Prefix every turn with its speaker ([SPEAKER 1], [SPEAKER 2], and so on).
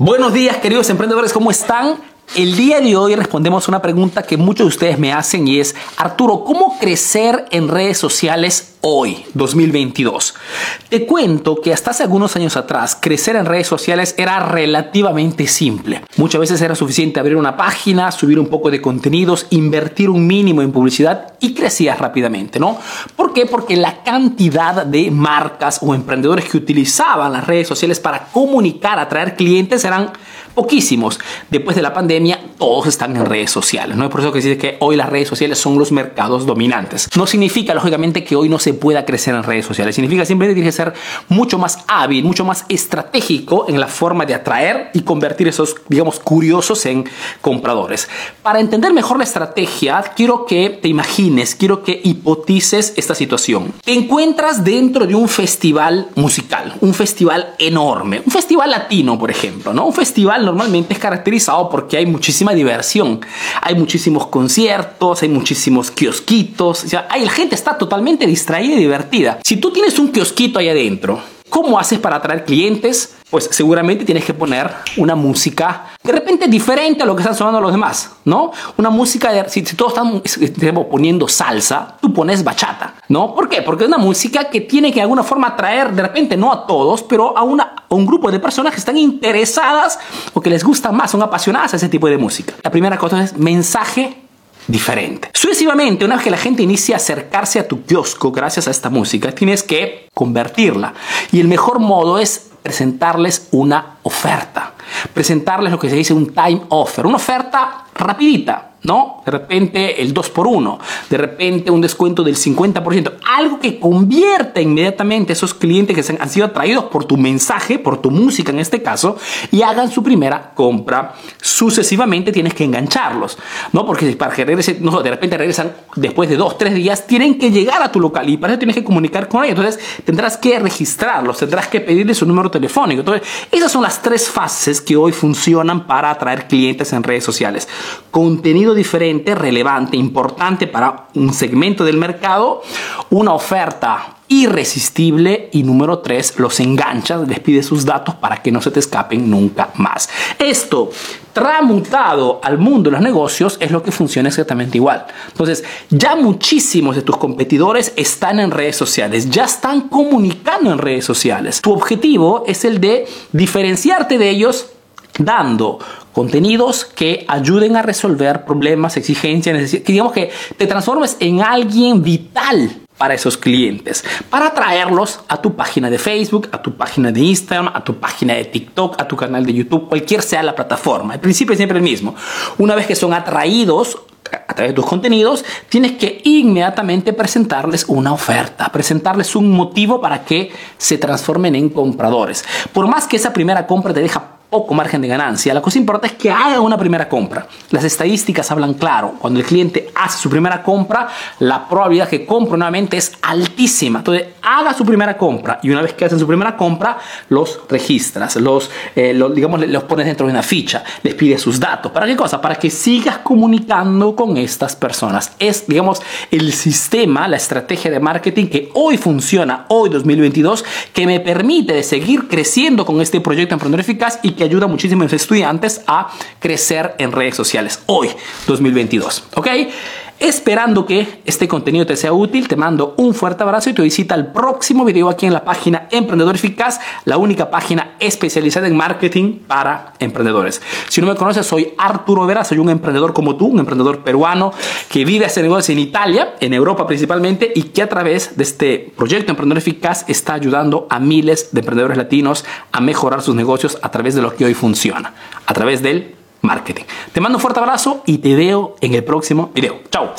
[SPEAKER 1] Buenos días queridos emprendedores, ¿cómo están? El día de hoy respondemos una pregunta que muchos de ustedes me hacen y es, Arturo, ¿cómo crecer en redes sociales hoy, 2022? Te cuento que hasta hace algunos años atrás, crecer en redes sociales era relativamente simple. Muchas veces era suficiente abrir una página, subir un poco de contenidos, invertir un mínimo en publicidad y crecías rápidamente, ¿no? ¿Por qué? Porque la cantidad de marcas o emprendedores que utilizaban las redes sociales para comunicar, atraer clientes eran poquísimos. Después de la pandemia, todos están en redes sociales. ¿no? Es por eso que dice que hoy las redes sociales son los mercados dominantes. No significa, lógicamente, que hoy no se pueda crecer en redes sociales. Significa simplemente que tienes que ser mucho más hábil, mucho más estratégico en la forma de atraer y convertir esos, digamos, curiosos en compradores. Para entender mejor la estrategia, quiero que te imagines, quiero que hipotices esta situación. Te encuentras dentro de un festival musical, un festival enorme, un festival latino, por ejemplo, ¿no? Un festival normalmente es caracterizado porque hay muchísima diversión. Hay muchísimos conciertos, hay muchísimos kiosquitos. O sea, hay, la gente está totalmente distraída y divertida. Si tú tienes un kiosquito ahí adentro, ¿Cómo haces para atraer clientes? Pues seguramente tienes que poner una música de repente diferente a lo que están sonando los demás, ¿no? Una música, de, si, todos están poniendo salsa, tú pones bachata, ¿no? ¿Por qué? Porque es una música que tiene que de alguna forma atraer, de repente no a todos, pero a, una, a un grupo de personas que están interesadas o que les gusta más, son apasionadas a ese tipo de música. La primera cosa es mensaje diferente. Sucesivamente, una vez que la gente inicia a acercarse a tu kiosco gracias a esta música, tienes que convertirla. Y el mejor modo es presentarles una oferta. Presentarles lo que se dice un time offer, una oferta rapidita, ¿no? De repente el 2 por 1 de repente un descuento del 50%, algo que convierta inmediatamente a esos clientes que han sido atraídos por tu mensaje, por tu música en este caso, y hagan su primera compra. Sucesivamente tienes que engancharlos, ¿no? Porque para que regresen, no, de repente regresan después de 2, 3 días, tienen que llegar a tu local y para eso tienes que comunicar con ellos. Entonces tendrás que registrarlos, tendrás que pedirles su número telefónico. Entonces, esas son las tres fases que hoy funcionan para atraer clientes en redes sociales. Contenido diferente, relevante, importante para un segmento del mercado, una oferta irresistible y número tres, los enganchas, les pide sus datos para que no se te escapen nunca más. Esto tramutado al mundo de los negocios es lo que funciona exactamente igual. Entonces, ya muchísimos de tus competidores están en redes sociales, ya están comunicando en redes sociales. Tu objetivo es el de diferenciarte de ellos dando contenidos que ayuden a resolver problemas, exigencias, que digamos que te transformes en alguien vital para esos clientes, para atraerlos a tu página de Facebook, a tu página de Instagram, a tu página de TikTok, a tu canal de YouTube, cualquier sea la plataforma. El principio es siempre el mismo. Una vez que son atraídos a través de tus contenidos, tienes que inmediatamente presentarles una oferta, presentarles un motivo para que se transformen en compradores. Por más que esa primera compra te deja poco margen de ganancia. La cosa importante es que haga una primera compra. Las estadísticas hablan claro. Cuando el cliente hace su primera compra, la probabilidad que compre nuevamente es altísima. Entonces, haga su primera compra y una vez que hacen su primera compra, los registras, los, eh, digamos, los pones dentro de una ficha, les pides sus datos. ¿Para qué cosa? Para que sigas comunicando con estas personas. Es, digamos, el sistema, la estrategia de marketing que hoy funciona, hoy 2022, que me permite de seguir creciendo con este proyecto Emprendedor Eficaz y que ayuda muchísimo a los estudiantes a crecer en redes sociales hoy, 2022. ¿Ok? Esperando que este contenido te sea útil, te mando un fuerte abrazo y te visita el próximo video aquí en la página Emprendedor Eficaz, la única página especializada en marketing para emprendedores. Si no me conoces, soy Arturo Vera, soy un emprendedor como tú, un emprendedor peruano que vive hace negocios en Italia, en Europa principalmente, y que a través de este proyecto Emprendedor Eficaz está ayudando a miles de emprendedores latinos a mejorar sus negocios a través de lo que hoy funciona, a través del marketing. Te mando un fuerte abrazo y te veo en el próximo video. Chao.